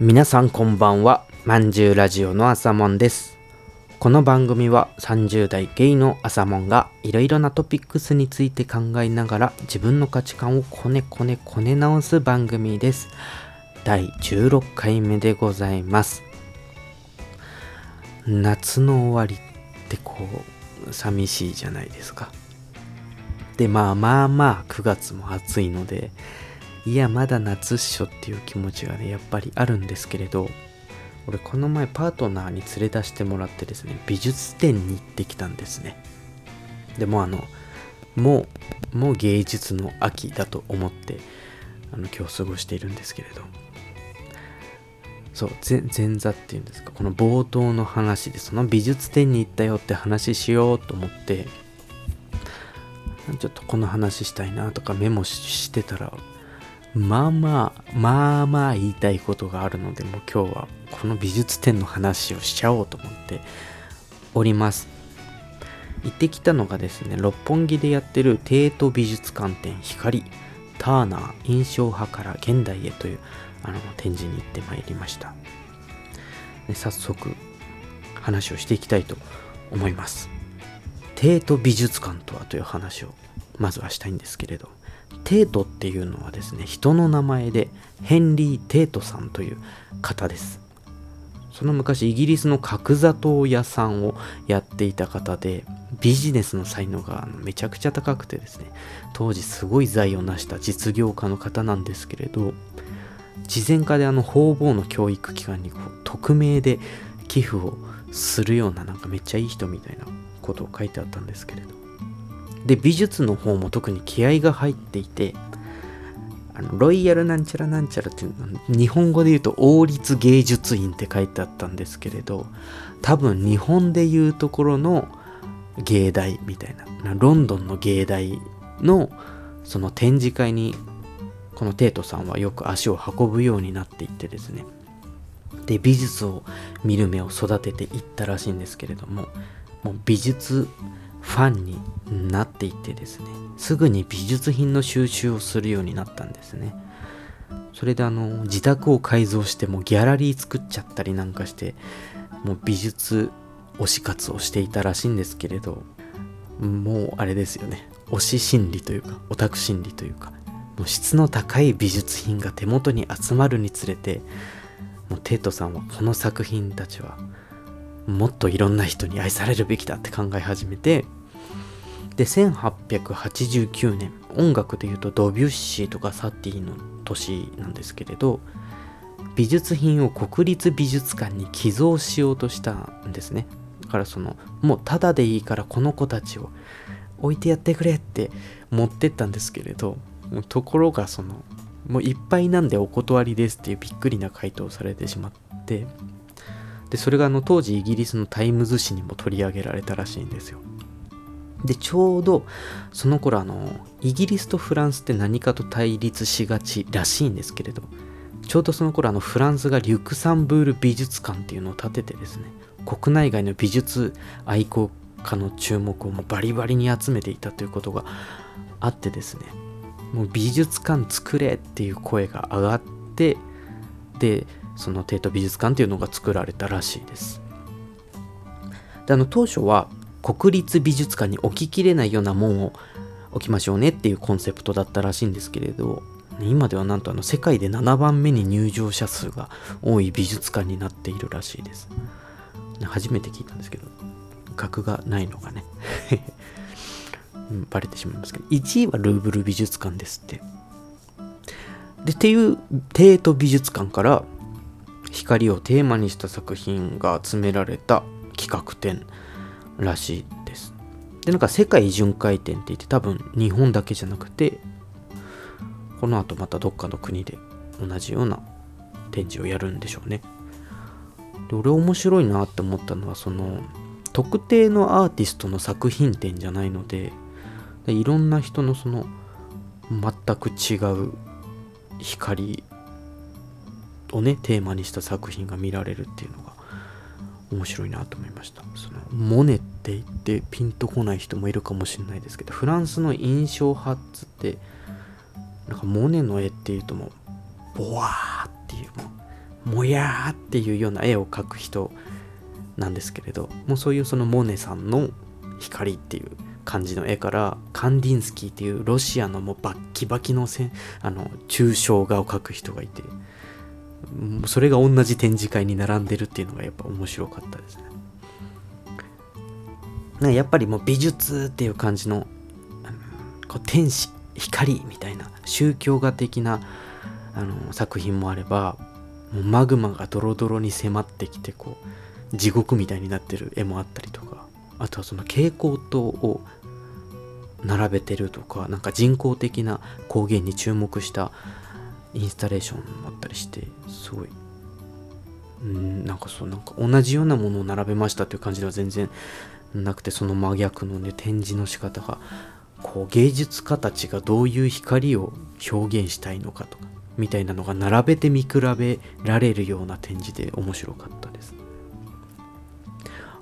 皆さんこんばんは。まんじゅうラジオの朝もんです。この番組は30代ゲイの朝もんがいろいろなトピックスについて考えながら自分の価値観をこねこねこね直す番組です。第16回目でございます。夏の終わりってこう寂しいじゃないですか。でまあまあまあ9月も暑いのでいやまだ夏っしょっていう気持ちがねやっぱりあるんですけれど俺この前パートナーに連れ出してもらってですね美術展に行ってきたんですね。でもあのもうもう芸術の秋だと思ってあの今日過ごしているんですけれど。そう前座っていうんですかこの冒頭の話でその美術展に行ったよって話しようと思ってちょっとこの話したいなとかメモしてたらまあまあまあまあ言いたいことがあるのでもう今日はこの美術展の話をしちゃおうと思っております。行ってきたのがですね六本木でやってる帝都美術館展光ターナー印象派から現代へというあの展示に行ってまいりました。早速話をしていきたいと思います。帝都美術館とはという話をまずはしたいんですけれど。テートっていうのはですね人の名前でヘンリー・テートさんという方です。その昔イギリスの角砂糖屋さんをやっていた方でビジネスの才能がめちゃくちゃ高くてですね当時すごい財を成した実業家の方なんですけれど慈善家であの方々の教育機関にこう匿名で寄付をするようななんかめっちゃいい人みたいなことを書いてあったんですけれど。で美術の方も特に気合が入っていてあのロイヤルなんちゃらなんちゃらっていう日本語で言うと王立芸術院って書いてあったんですけれど多分日本で言うところの芸大みたいなロンドンの芸大のその展示会にこのテートさんはよく足を運ぶようになっていってですねで美術を見る目を育てていったらしいんですけれどももう美術ファンになっていってですねすぐに美術品の収集をするようになったんですね。それであの自宅を改造してもギャラリー作っちゃったりなんかしてもう美術推し活をしていたらしいんですけれどもうあれですよね。推し心理というかオタク心理というかもう質の高い美術品が手元に集まるにつれてもうテイトさんはこの作品たちはもっといろんな人に愛されるべきだって考え始めてで1889年音楽でいうとドビュッシーとかサティの年なんですけれど美術品を国立美術館に寄贈しようとしたんですね。だからそのもうただでいいからこの子たちを置いてやってくれって持ってったんですけれどところがそのもういっぱいなんでお断りですっていうびっくりな回答をされてしまってでそれがあの当時イギリスのタイムズ紙にも取り上げられたらしいんですよ。でちょうどその頃あのイギリスとフランスって何かと対立しがちらしいんですけれどちょうどその頃あのフランスがリュクサンブール美術館っていうのを建ててですね国内外の美術愛好家の注目をもうバリバリに集めていたということがあってですねもう美術館作れっていう声が上がってでその帝都美術館っていうのが作られたらしいです。であの当初は国立美術館に置ききれないようなもんを置きましょうねっていうコンセプトだったらしいんですけれど今ではなんとあの世界で7番目に入場者数が多い美術館になっているらしいです。初めて聞いたんですけど額がないのがね。バレてしまいますけど。1位はルーブル美術館ですって。でっていう帝都美術館から光をテーマにした作品が集められた企画展らしいです。で、なんか世界巡回展って言って多分日本だけじゃなくて、この後またどっかの国で同じような展示をやるんでしょうね。で、俺面白いなって思ったのは、その、特定のアーティストの作品展じゃないので、でいろんな人のその、全く違う光をね、テーマにした作品が見られるっていうのが面白いなと思いました。そのモネって言ってピンとこない人もいるかもしれないですけどフランスの印象派っつってなんかモネの絵っていうともうボワーっていうもうもやーっていうような絵を描く人なんですけれどもうそういうそのモネさんの光っていう感じの絵からカンディンスキーっていうロシアのもうバッキバキのせあの抽象画を描く人がいてそれが同じ展示会に並んでるっていうのがやっぱ面白かったですね。やっぱりもう美術っていう感じのこう天使光みたいな宗教画的なあの作品もあればもうマグマがドロドロに迫ってきてこう地獄みたいになってる絵もあったりとかあとはその蛍光灯を並べてるとかなんか人工的な光源に注目したインスタレーションもあったりしてすごい。うんなんかそうなんか同じようなものを並べましたという感じでは全然なくてその真逆のね展示の仕方がこう芸術家たちがどういう光を表現したいのかとかみたいなのが並べて見比べられるような展示で面白かったです。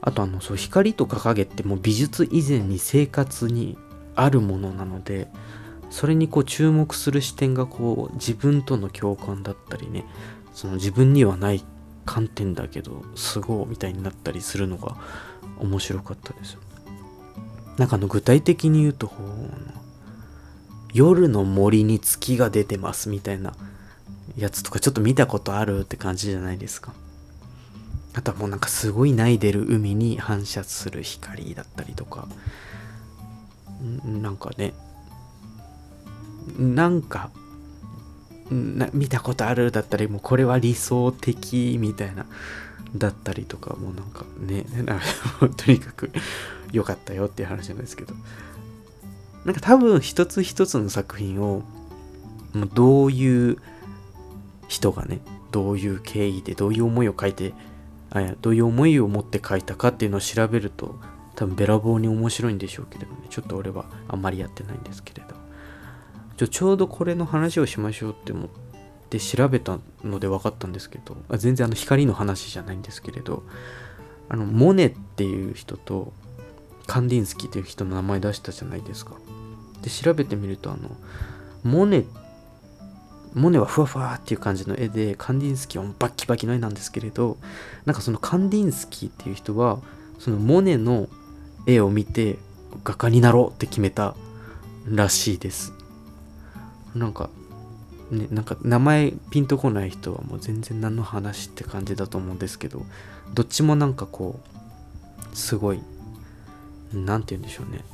あとあのそう光とか影ってもう美術以前に生活にあるものなのでそれにこう注目する視点がこう自分との共感だったりねその自分にはない観点だけどすごいみたいになったりするのが面白かったですなんかあの具体的に言うと夜の森に月が出てますみたいなやつとかちょっと見たことあるって感じじゃないですか。あとはもうなんかすごい泣いてる海に反射する光だったりとか。なんかねなんか見たことあるだったりもうこれは理想的みたいなだったりとかもうなんかねとにかく良かったよっていう話なんですけど。なんか多分一つ一つの作品をもうどういう人がねどういう経緯でどういう思いを書いてあどういう思いを持って書いたかっていうのを調べると多分べらぼうに面白いんでしょうけどね。ちょっと俺はあんまりやってないんですけれど。ちょちょうどこれの話をしましょうって思って調べたので分かったんですけどあ全然あの光の話じゃないんですけれどあのモネっていう人とカンディンスキーっていう人の名前出したじゃないですか。で調べてみるとあのモネモネはふわふわっていう感じの絵でカンディンスキーはバッキバキの絵なんですけれどなんかそのカンディンスキーっていう人はそのモネの絵を見て画家になろうって決めたらしいです。なんかねなんか名前ピンとこない人はもう全然何の話って感じだと思うんですけどどっちもなんかこうすごい何て言うんでしょうね。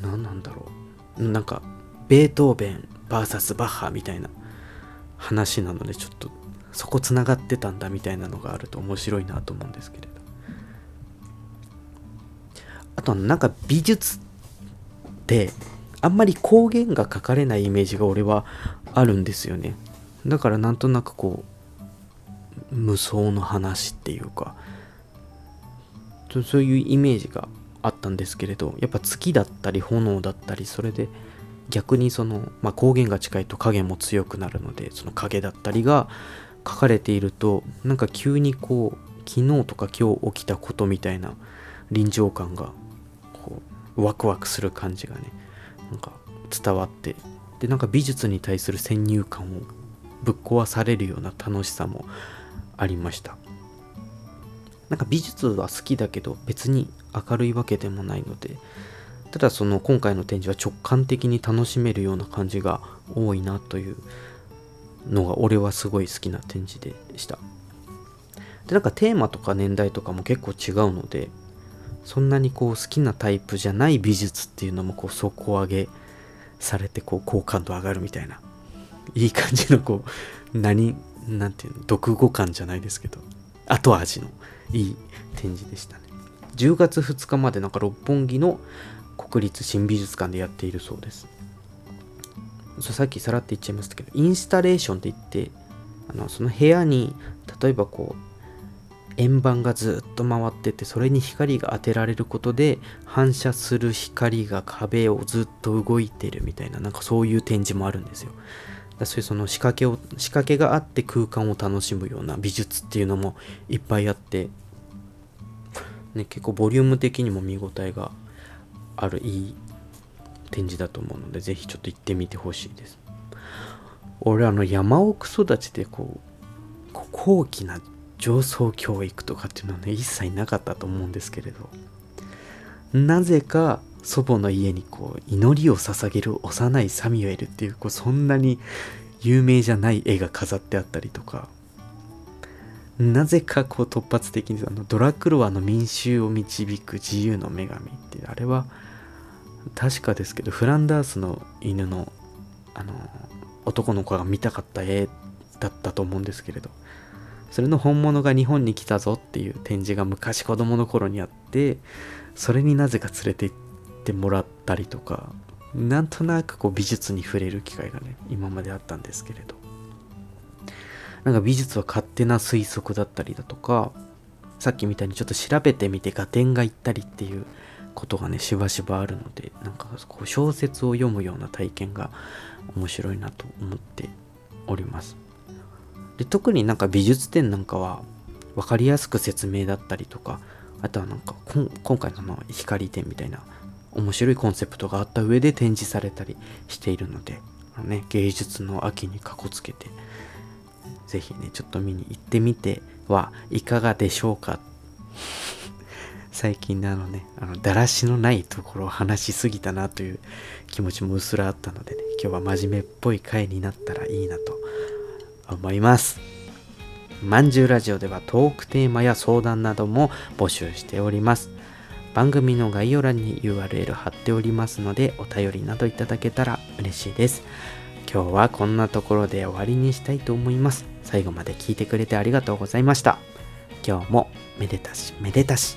何なんだろう。なんかベートーベン VS バッハみたいな話なのでちょっとそこつながってたんだみたいなのがあると面白いなと思うんですけれど。あとなんか美術ってあんまり光源が書かれないイメージが俺はあるんですよね。だからなんとなくこう無双の話っていうかそういうイメージがあったんですけれどやっぱ月だったり炎だったりそれで逆にその、まあ、光源が近いと影も強くなるのでその影だったりが書かれているとなんか急にこう昨日とか今日起きたことみたいな臨場感がこうワクワクする感じがねなんか伝わってでなんか美術に対する先入観をぶっ壊されるような楽しさもありました。なんか美術は好きだけど別に明るいわけでもないのでただその今回の展示は直感的に楽しめるような感じが多いなというのが俺はすごい好きな展示でした。でなんかテーマとか年代とかも結構違うのでそんなにこう好きなタイプじゃない美術っていうのもこう底上げされてこう好感度上がるみたいな。いい感じのこう何なんていうの読語感じゃないですけど。後味のいい展示でしたね。10月2日までなんか六本木の国立新美術館でやっているそうです。さっきさらって言っちゃいましたけどインスタレーションって言ってあのその部屋に例えばこう円盤がずっと回っててそれに光が当てられることで反射する光が壁をずっと動いてるみたいななんかそういう展示もあるんですよ。だそういうその仕掛けを仕掛けがあって空間を楽しむような美術っていうのもいっぱいあって、ね、結構ボリューム的にも見応えがあるいい展示だと思うのでぜひちょっと行ってみてほしいです。俺あの山奥育ちでこう高貴な上層教育とかっていうのはね一切なかったと思うんですけれど。なぜか祖母の家にこう祈りを捧げる幼いサミュエルっていうこうそんなに有名じゃない絵が飾ってあったりとか。なぜかこう突発的にあのドラクロワの民衆を導く自由の女神ってあれは確かですけどフランダースの犬のあの男の子が見たかった絵だったと思うんですけれど。それの本物が日本に来たぞっていう展示が昔子供の頃にあってそれになぜか連れて行ってもらったりとかなんとなくこう美術に触れる機会がね今まであったんですけれど。なんか美術は勝手な推測だったりだとかさっきみたいにちょっと調べてみて合点がいったりっていうことがねしばしばあるのでなんかこう小説を読むような体験が面白いなと思っております。で特になんか美術展なんかは分かりやすく説明だったりとかあとはなんか今回の光展みたいな面白いコンセプトがあった上で展示されたりしているのであの、ね、芸術の秋にかこつけてぜひねちょっと見に行ってみてはいかがでしょうか。最近あのねあのだらしのないところを話しすぎたなという気持ちもうすらあったのでね今日は真面目っぽい回になったらいいなと思います。まんじゅうラジオではトークテーマや相談なども募集しております。番組の概要欄に URL 貼っておりますのでお便りなどいただけたら嬉しいです。今日はこんなところで終わりにしたいと思います。最後まで聞いてくれてありがとうございました。今日もめでたしめでたし。